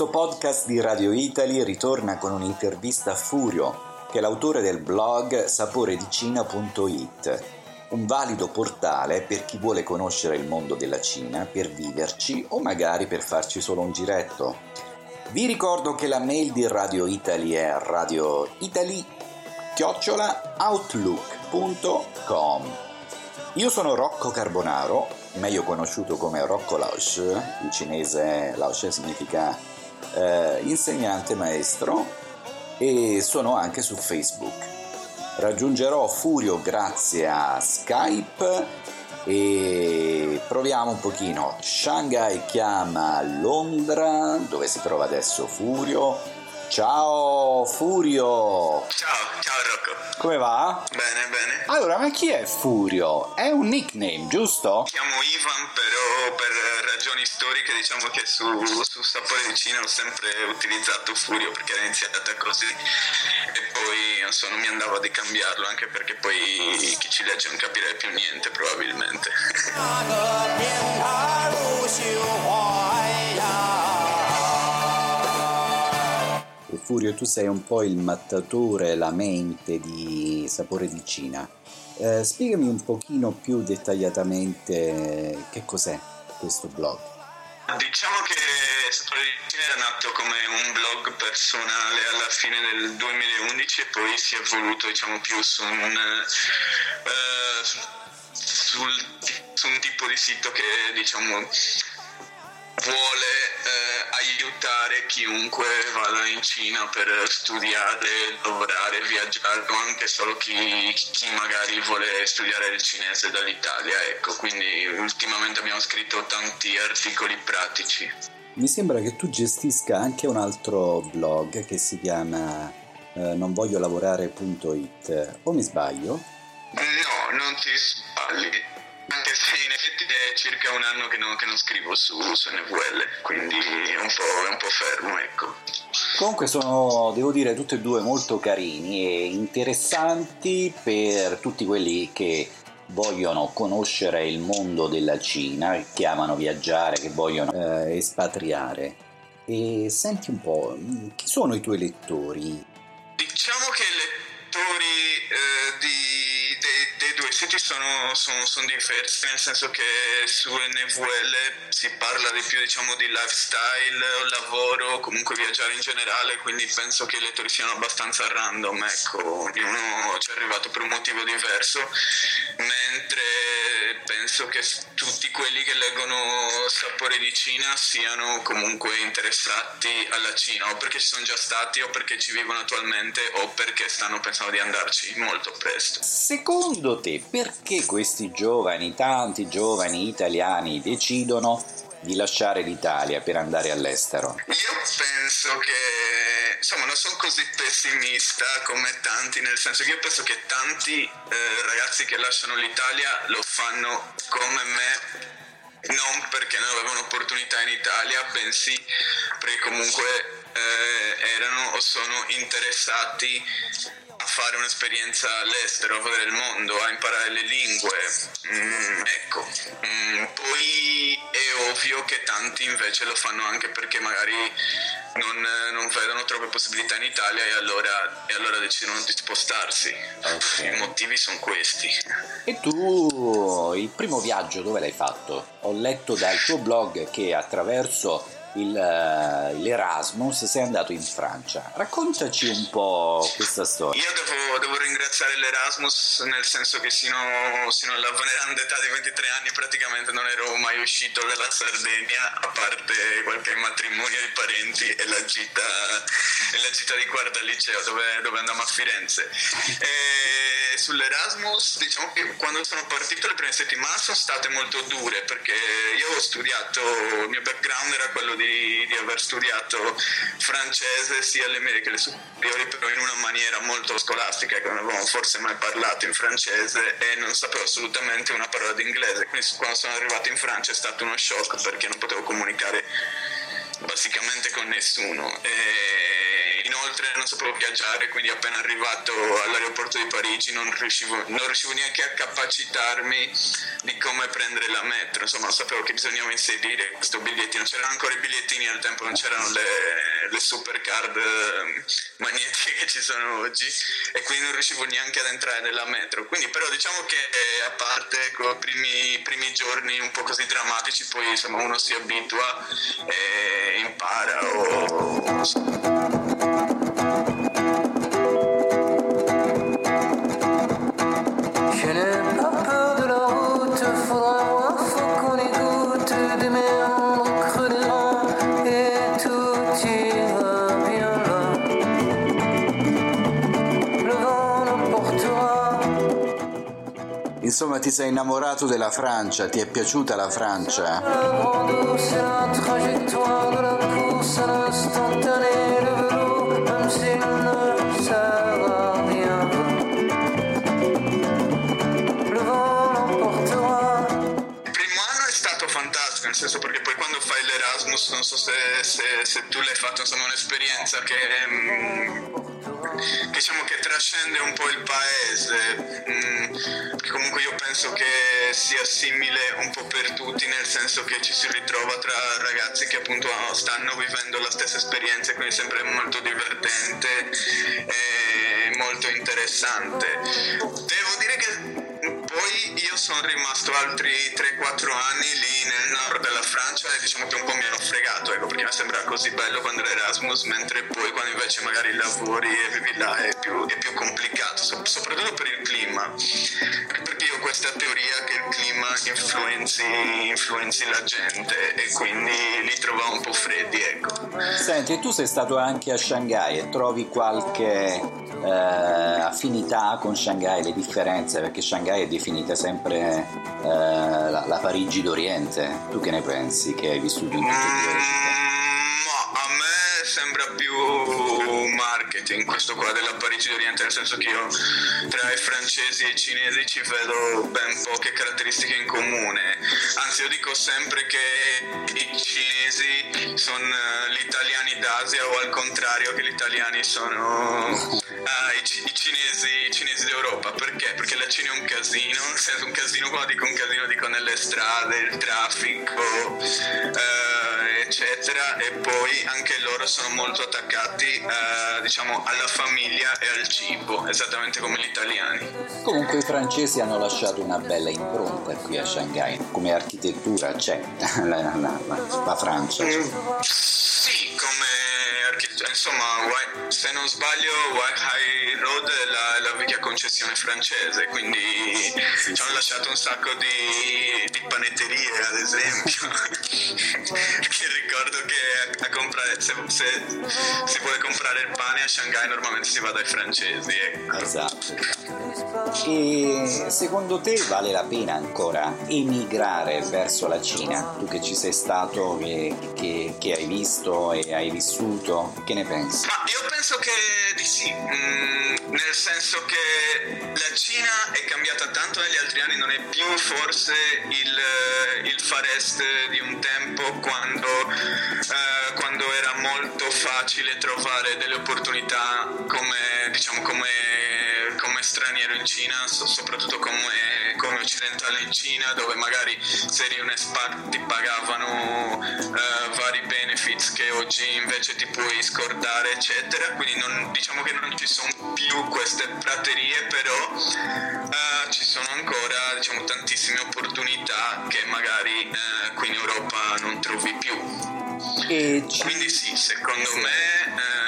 questo podcast di Radio Italy ritorna con un'intervista a Furio, che è l'autore del blog saporedicina.it, un valido portale per chi vuole conoscere il mondo della Cina, per viverci o magari per farci solo un giretto. Vi ricordo che la mail di Radio Italy è radioitaly-outlook.com. Io sono Rocco Carbonaro, meglio conosciuto come Rocco Laosh, in cinese Laosh significa eh, insegnante maestro e sono anche su Facebook. Raggiungerò Furio grazie a Skype e proviamo un pochino. Shanghai chiama Londra, dove si trova adesso Furio. Ciao Furio! Ciao, ciao Rocco. Come va? Bene, bene. Allora, ma chi è Furio? È un nickname, giusto? Chiamo Ivan, però per ragioni storiche diciamo che su, su Sapore di Cina ho sempre utilizzato Furio perché era iniziata così e poi non so, non mi andava di cambiarlo anche perché poi chi ci legge non capirebbe più niente probabilmente. Furio, tu sei un po' il mattatore, la mente di Sapore di Cina. Eh, spiegami un pochino più dettagliatamente che cos'è questo blog. Diciamo che Sapore di Cina era nato come un blog personale alla fine del 2011 e poi si è evoluto diciamo più su un, eh, sul- su un tipo di sito che diciamo vuole aiutare chiunque vada in Cina per studiare, lavorare, viaggiare o anche solo chi, chi magari vuole studiare il cinese dall'Italia. Ecco, quindi ultimamente abbiamo scritto tanti articoli pratici. Mi sembra che tu gestisca anche un altro blog che si chiama eh, nonvogliolavorare.it, o mi sbaglio? No, non ti sbagli. Se in effetti è circa un anno che non, che non scrivo su, su NVL, quindi è un po', è un po' fermo, ecco. Comunque sono, devo dire, tutti e due molto carini e interessanti per tutti quelli che vogliono conoscere il mondo della Cina, che amano viaggiare, che vogliono eh, espatriare. E senti un po', chi sono i tuoi lettori? Diciamo che i lettori eh, di- dei, dei due siti sono, sono- sono diversi, nel senso che su NVL si parla di più diciamo, di lifestyle, lavoro, comunque viaggiare in generale, quindi penso che i lettori siano abbastanza random, ecco, ognuno ci è arrivato per un motivo diverso, mentre penso che tutti quelli che leggono Sapore di Cina siano comunque interessati alla Cina, o perché ci sono già stati, o perché ci vivono attualmente, o perché stanno pensando di andarci molto presto. Secondo te perché questi giovani, tanti giovani italiani decidono di lasciare l'Italia per andare all'estero? Io penso che, insomma, non sono così pessimista come tanti, nel senso che io penso che tanti eh, ragazzi che lasciano l'Italia lo fanno come me, non perché non avevano opportunità in Italia, bensì perché comunque eh, erano o sono interessati fare un'esperienza all'estero, a vedere il mondo, a imparare le lingue. Mm, ecco, Mm, poi è ovvio che tanti invece lo fanno anche perché magari non, non vedono troppe possibilità in Italia e allora, e allora decidono di spostarsi. Ok. I motivi sono questi. E tu il primo viaggio dove l'hai fatto? Ho letto dal tuo blog che attraverso il, eh, l'Erasmus sei andato in Francia. Raccontaci un po' questa storia. Io devo, devo ringraziare l'Erasmus nel senso che sino, sino alla veneranda età di 23 anni praticamente non ero mai uscito dalla Sardegna a parte qualche matrimonio di parenti e la gita, e la gita di quarta al liceo dove, dove andammo a Firenze. E sull'Erasmus diciamo che quando sono partito le prime settimane sono state molto dure perché io ho studiato, il mio background era quello di, di aver studiato francese sia alle medie che alle superiori però in una maniera molto scolastica che non avevamo forse mai parlato in francese e non sapevo assolutamente una parola di inglese quindi quando sono arrivato in Francia è stato uno shock perché non potevo comunicare basicamente con nessuno. E inoltre non sapevo viaggiare, quindi appena arrivato all'aeroporto di Parigi non riuscivo, non riuscivo neanche a capacitarmi di come prendere la metro, insomma sapevo che bisognava inserire questo bigliettino, c'erano ancora i bigliettini al tempo, non c'erano le, le super card eh, magnetiche che ci sono oggi e quindi non riuscivo neanche ad entrare nella metro, quindi però diciamo che eh, a parte ecco, i primi, primi giorni un po' così drammatici poi insomma uno si abitua e impara o... Je Insomma, ti sei innamorato della Francia, ti è piaciuta la Francia? Nel senso perché poi quando fai l'Erasmus, non so se, se- se tu l'hai fatto, insomma, un'esperienza che, mm, diciamo che trascende un po' il paese, mm, comunque io penso che sia simile un po' per tutti, nel senso che ci si ritrova tra ragazzi che appunto stanno vivendo la stessa esperienza, quindi sempre molto divertente e molto interessante. Devo dire che poi io sono rimasto altri 3-4 anni lì nel nord della Francia e diciamo che un po' mi hanno fregato, ecco, perché mi sembra così bello quando ero Erasmus, mentre poi quando invece magari lavori e vivi là è più, è più complicato, so- soprattutto per il clima, perché io ho questa teoria che il clima influenzi, influenzi la gente e quindi li trovavo un po' freddi, ecco. Senti, tu sei stato anche a Shanghai e trovi qualche eh, affinità con Shanghai, le differenze? Perché Shanghai è definita sempre eh, la, la Parigi d'Oriente. Tu che ne pensi che hai vissuto in tutte e due città? Sembra più marketing questo qua della Parigi d'Oriente, nel senso che io tra i francesi e i cinesi ci vedo ben poche caratteristiche in comune. Anzi, io dico sempre che i cinesi sono eh, gli italiani d'Asia o al contrario che gli italiani sono ah, i, i cinesi, cinesi d'Europa. Perché? Perché la Cina è un casino, un casino quando dico un casino dico nelle strade, il traffico, eh, eccetera, e poi anche loro sono molto attaccati eh, diciamo alla famiglia e al cibo, esattamente come gli italiani. Comunque i francesi hanno lasciato una bella impronta qui a Shanghai, come architettura c'è la, la- la- la Francia. c'è. Sì, come insomma, White- se non sbaglio, White High Road è la, la vecchia concessione francese, quindi ci hanno lasciato un sacco di, di panetterie, ad esempio. che ricordo che a, a comprare, se, se si vuole comprare il pane a Shanghai normalmente si va dai francesi, ecco. Esatto. E secondo te vale la pena ancora emigrare verso la Cina? Tu che ci sei stato, che, che- che hai visto e hai vissuto, che ne pensi? Ma io penso che di sì, mm, nel senso che la Cina è cambiata tanto negli altri anni, non è più forse il, il Far Est di un tempo quando, eh, quando era molto facile trovare delle opportunità come, diciamo, come, come straniero in Cina, so- soprattutto come, come occidentale in Cina, dove magari se eri un expat ti pagavano eh, vari benefits che oggi invece ti puoi scordare, eccetera. Quindi non- diciamo che non ci sono più queste praterie, però eh, ci sono ancora diciamo, tantissime opportunità che magari eh, qui in Europa non trovi più. Quindi sì, secondo me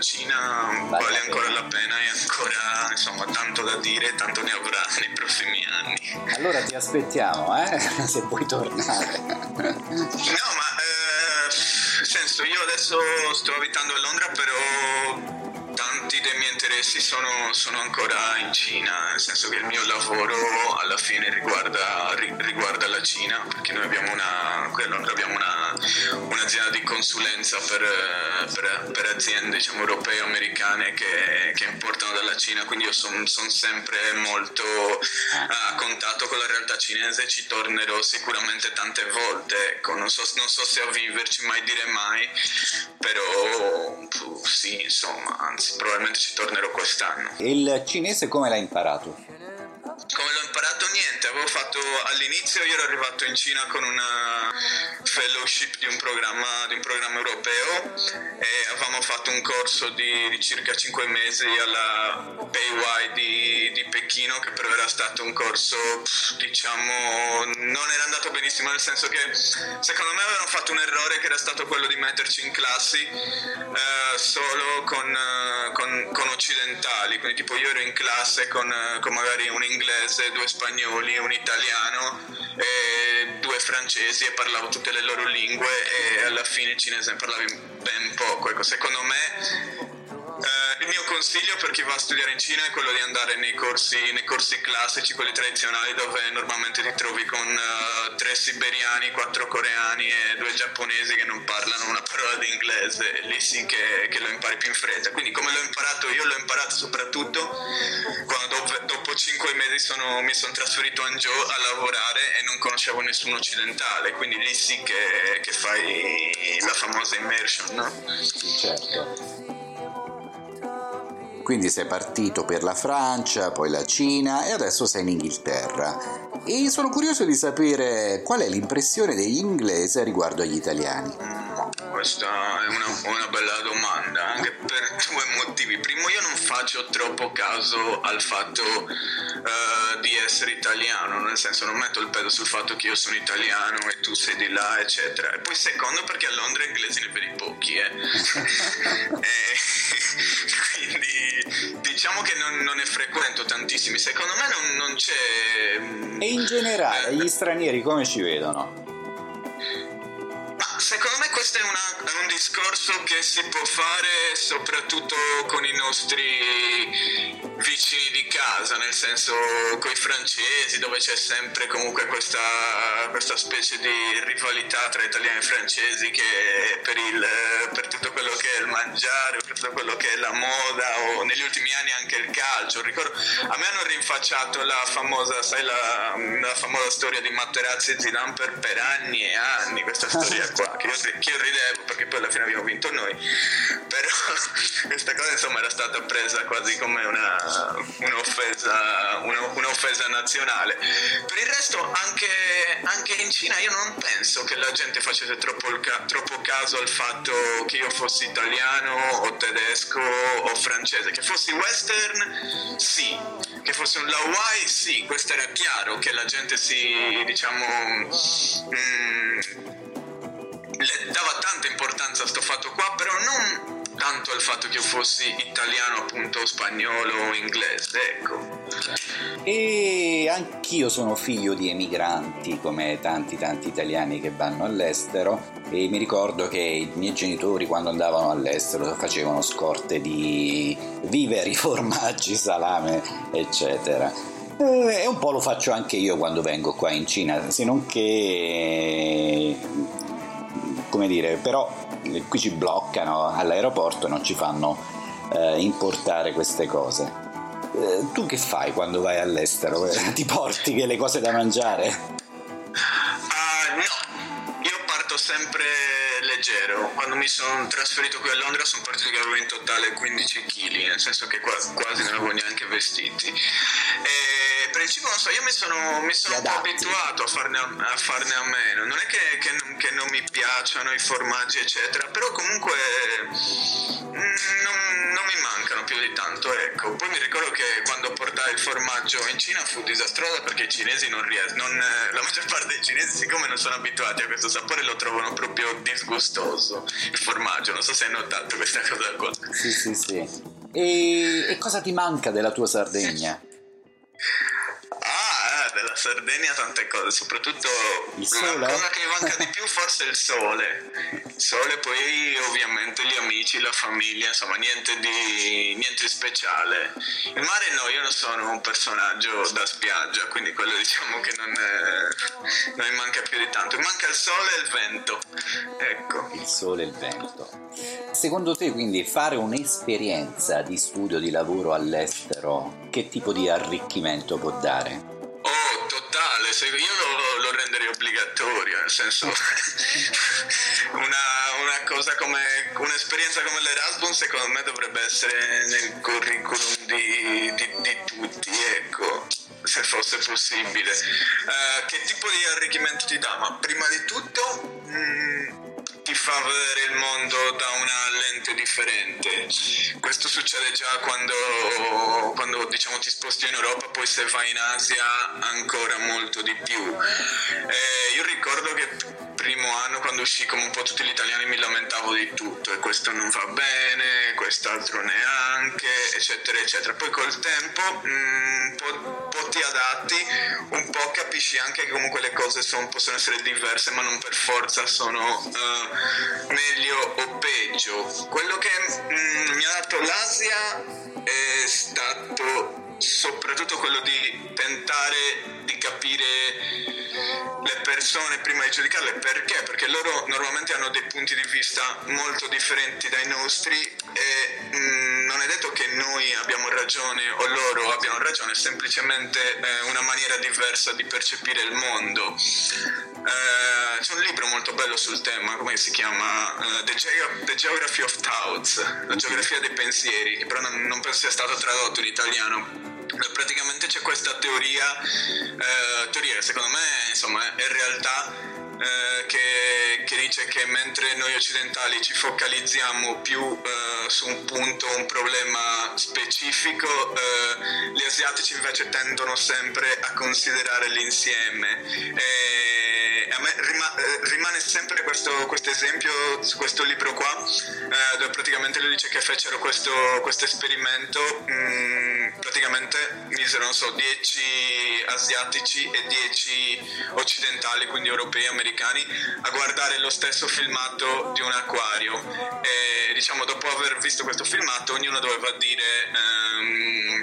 Cina Vale vale ancora la pena e ancora insomma tanto da dire, tanto ne avrà nei prossimi anni. Allora ti aspettiamo, eh? Se vuoi tornare. No, ma eh, senso io adesso sto abitando a Londra, però sì, sono, sono ancora in Cina, nel senso che il mio lavoro alla fine riguarda, ri- riguarda la Cina, perché noi abbiamo, una, abbiamo una, un'azienda di consulenza per, per- per aziende diciamo, europee o americane che, che importano dalla Cina, quindi io sono sempre molto a contatto con la realtà cinese, ci tornerò sicuramente tante volte, ecco, non so, non so se a viverci, mai dire mai, però puh, sì, insomma, anzi probabilmente ci tornerò quest'anno. Il cinese come l'hai imparato? Come l'ho imparato? Niente, avevo fatto all'inizio, io ero arrivato in Cina con una fellowship di un programma, di un programma europeo e avevamo fatto un corso di, di circa 5 mesi alla Beihai di, di Pechino che però era stato un corso, diciamo, non era andato benissimo nel senso che secondo me avevano fatto un errore che era stato quello di metterci in classi eh, solo con, eh, con- con occidentali, quindi tipo io ero in classe con, eh, con magari un inglese, due spagnoli, un italiano due francesi e parlavo tutte le loro lingue e alla fine il cinese ne parlavi ben poco. Ecco, secondo me consiglio per chi va a studiare in Cina è quello di andare nei corsi, nei corsi classici, quelli tradizionali, dove normalmente ti trovi con eh, tre siberiani, quattro coreani e due giapponesi che non parlano una parola di inglese. Lì sì che, che lo impari più in fretta. Quindi come l'ho imparato io, l'ho imparato soprattutto quando dopo, dopo cinque mesi sono- mi sono trasferito a Hangzhou a lavorare e non conoscevo nessuno occidentale. Quindi lì sì che, che fai la famosa immersion, no? Certo. Quindi sei partito per la Francia, poi la Cina e adesso sei in Inghilterra. E sono curioso di sapere qual è l'impressione degli inglesi riguardo agli italiani. Questa è una, una bella domanda, anche per due motivi. Primo, io non faccio troppo caso al fatto eh, di essere italiano, nel senso non metto il peso sul fatto che io sono italiano e tu sei di là, eccetera. E poi secondo perché a Londra inglesi ne vedi pochi, eh. E quindi diciamo che non, non ne frequento tantissimi. Secondo me non, non c'è... mm, E in generale gli stranieri come ci vedono? Ma secondo me questo è, una- è un discorso che si può fare soprattutto con i nostri vicini di casa, nel senso con i francesi, dove c'è sempre comunque questa, questa specie di rivalità tra italiani e francesi che per, il, per tutto quello che è il mangiare, per tutto quello che è la moda o negli ultimi anni anche il calcio. Ricordo, a me hanno rinfacciato la famosa, sai, la, la famosa storia di Materazzi e Zidane per, per anni e anni, questa storia qua, che io, che io ridevo perché poi alla fine abbiamo vinto noi, però questa cosa insomma era stata presa quasi come una, un'offesa, una- un'offesa nazionale. Per il resto anche, anche in Cina io non penso che la gente facesse troppo, troppo caso al fatto che io fossi italiano o tedesco o francese, che fossi western sì, che fossi un Hawaii sì, questo era chiaro che la gente si diciamo... mm, le dava tanta importanza a sto fatto qua, però non tanto al fatto che io fossi italiano, appunto, spagnolo o inglese, ecco. E anch'io sono figlio di emigranti, come tanti tanti italiani che vanno all'estero e mi ricordo che i miei genitori quando andavano all'estero facevano scorte di viveri, formaggi, salame, eccetera. Eh, E un po' lo faccio anche io quando vengo qua in Cina, se non che come dire, però eh, qui ci bloccano all'aeroporto e non ci fanno eh, importare queste cose. Eh, tu che fai quando vai all'estero? Eh, Ti porti le cose da mangiare? Ah, no, io parto sempre leggero. Quando mi sono trasferito qui a Londra sono partito che avevo in totale 15 kg, nel senso che qua- quasi non avevo neanche vestiti. E cibo non so, io mi sono, mi sono un po' abituato a farne a, a farne a meno. Non è che, che non, che non mi piacciono i formaggi, eccetera, però comunque mm, non, non mi mancano più di tanto, ecco. Poi mi ricordo che quando portai il formaggio in Cina fu disastrosa perché i cinesi non riescono, la maggior parte dei cinesi siccome non sono abituati a questo sapore lo trovano proprio disgustoso, il formaggio, non so se hai notato questa cosa qua. Sì, sì, sì. E, e cosa ti manca della tua Sardegna? Sardegna tante cose, soprattutto la cosa che mi manca di più forse è il sole. Il sole, poi ovviamente gli amici, la famiglia, insomma niente di, niente di speciale. Il mare no, io non sono un personaggio da spiaggia, quindi quello diciamo che non, è- non mi manca più di tanto. Mi manca il sole e il vento. Ecco. Il sole e il vento. Secondo te quindi fare un'esperienza di studio, di lavoro all'estero, che tipo di arricchimento può dare? Totale, io lo, lo renderei obbligatorio, nel senso una, una cosa come un'esperienza come l'Erasmus secondo me dovrebbe essere nel curriculum di, di- di tutti, ecco, se fosse possibile. Eh, che tipo di arricchimento ti dà? Ma prima di tutto mm, ti fa vedere il mondo da una lente differente. Questo succede già quando, quando diciamo, ti sposti in Europa, poi se vai in Asia ancora molto di più. Eh, io ricordo che primo anno quando uscì come un po' tutti gli italiani mi lamentavo di tutto e questo non va bene, quest'altro neanche, eccetera, eccetera. Poi col tempo mm, un po', un po' ti adatti, un po' capisci anche che comunque le cose son- possono essere diverse, ma non per forza sono eh, meglio o peggio. Quello che mm, mi ha dato l'Asia è stato soprattutto quello di tentare di capire le persone prima di giudicarle perché? Perché loro normalmente hanno dei punti di vista molto differenti dai nostri e mm, non è detto che noi abbiamo ragione o loro abbiano ragione, è semplicemente eh, una maniera diversa di percepire il mondo. Eh, c'è un libro molto bello sul tema, come si chiama? Eh, The, Geo- The Geography of Thoughts, la geografia dei pensieri, che però non, non penso sia stato tradotto in italiano. Praticamente c'è questa teoria, eh, teoria secondo me insomma, è realtà, eh, che, che dice che mentre noi occidentali ci focalizziamo più eh, su un punto, un problema specifico, eh, gli asiatici invece tendono sempre a considerare l'insieme. E a me rima- eh, rimane sempre questo, esempio su questo libro qua, eh, dove praticamente lui dice che fecero questo, esperimento, mm, praticamente misero, non so, 10 asiatici e 10 occidentali, quindi europei e americani, a guardare lo stesso filmato di un acquario. E diciamo, dopo aver visto questo filmato, ognuno doveva dire, ehm,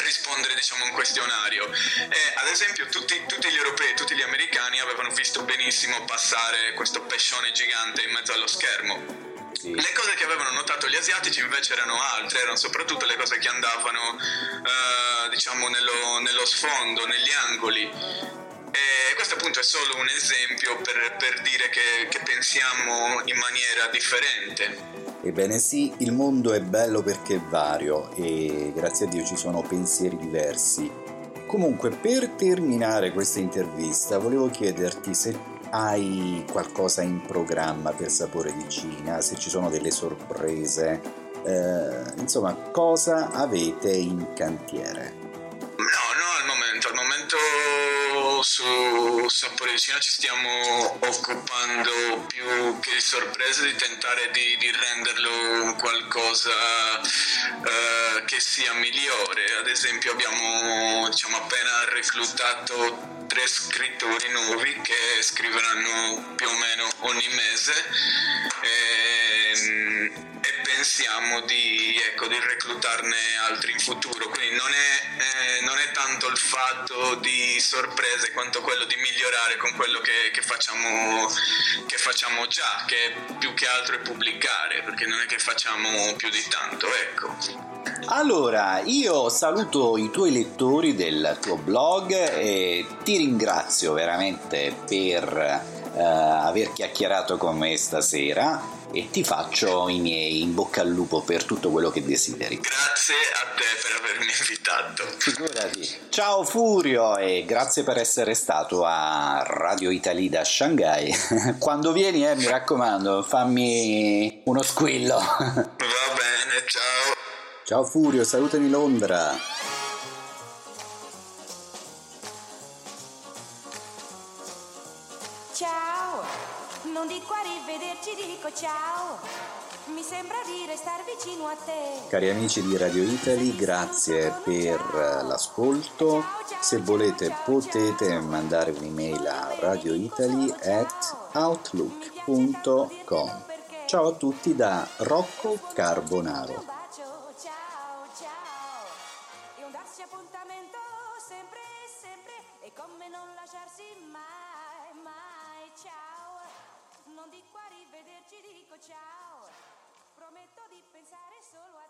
rispondere diciamo a un questionario. E ad esempio tutti, tutti gli europei e tutti gli americani avevano visto benissimo passare questo pescione gigante in mezzo allo schermo. Le cose che avevano notato gli asiatici invece erano altre, erano soprattutto le cose che andavano eh, diciamo nello, nello sfondo, negli angoli. E questo appunto è solo un esempio per, per dire che, che pensiamo in maniera differente. Ebbene sì, il mondo è bello perché è vario e grazie a Dio ci sono pensieri diversi. Comunque, per terminare questa intervista, volevo chiederti se hai qualcosa in programma per Sapore di Cina, se ci sono delle sorprese, eh, insomma, cosa avete in cantiere? No, no, al momento, al momento su Sapore di Cina ci stiamo occupando più che di sorprese di tentare di, di renderlo un qualcosa eh, che sia migliore. Ad esempio abbiamo diciamo, appena reclutato tre scrittori nuovi che scriveranno più o meno ogni mese. E, e pensiamo di, ecco, di reclutarne altri in futuro. Quindi non è, eh, non è tanto il fatto di sorprese quanto quello di migliorare con quello che, che facciamo, che facciamo già, che più che altro è pubblicare, perché non è che facciamo più di tanto, ecco. Allora, io saluto i tuoi lettori del tuo blog e ti ringrazio veramente per eh, aver chiacchierato con me stasera e ti faccio i miei in bocca al lupo per tutto quello che desideri. Grazie a te per avermi invitato. Figurati. Ciao Furio e grazie per essere stato a Radio Italy da Shanghai. Quando vieni, eh, mi raccomando, fammi uno squillo. Va bene, ciao. Ciao Furio, salutami Londra. Ciao, non dico arrivederci, dico ciao. Mi sembra di restare vicino a te. Cari amici di Radio Italy, grazie per l'ascolto. Se volete potete mandare un'email a radioitaly@outlook.com. Ciao a tutti da Rocco Carbonaro. Ciao, ciao. E un appuntamento sempre, sempre. E come non lasciarsi mai, Non dico arrivederci, dico ciao. Prometto di pensare solo a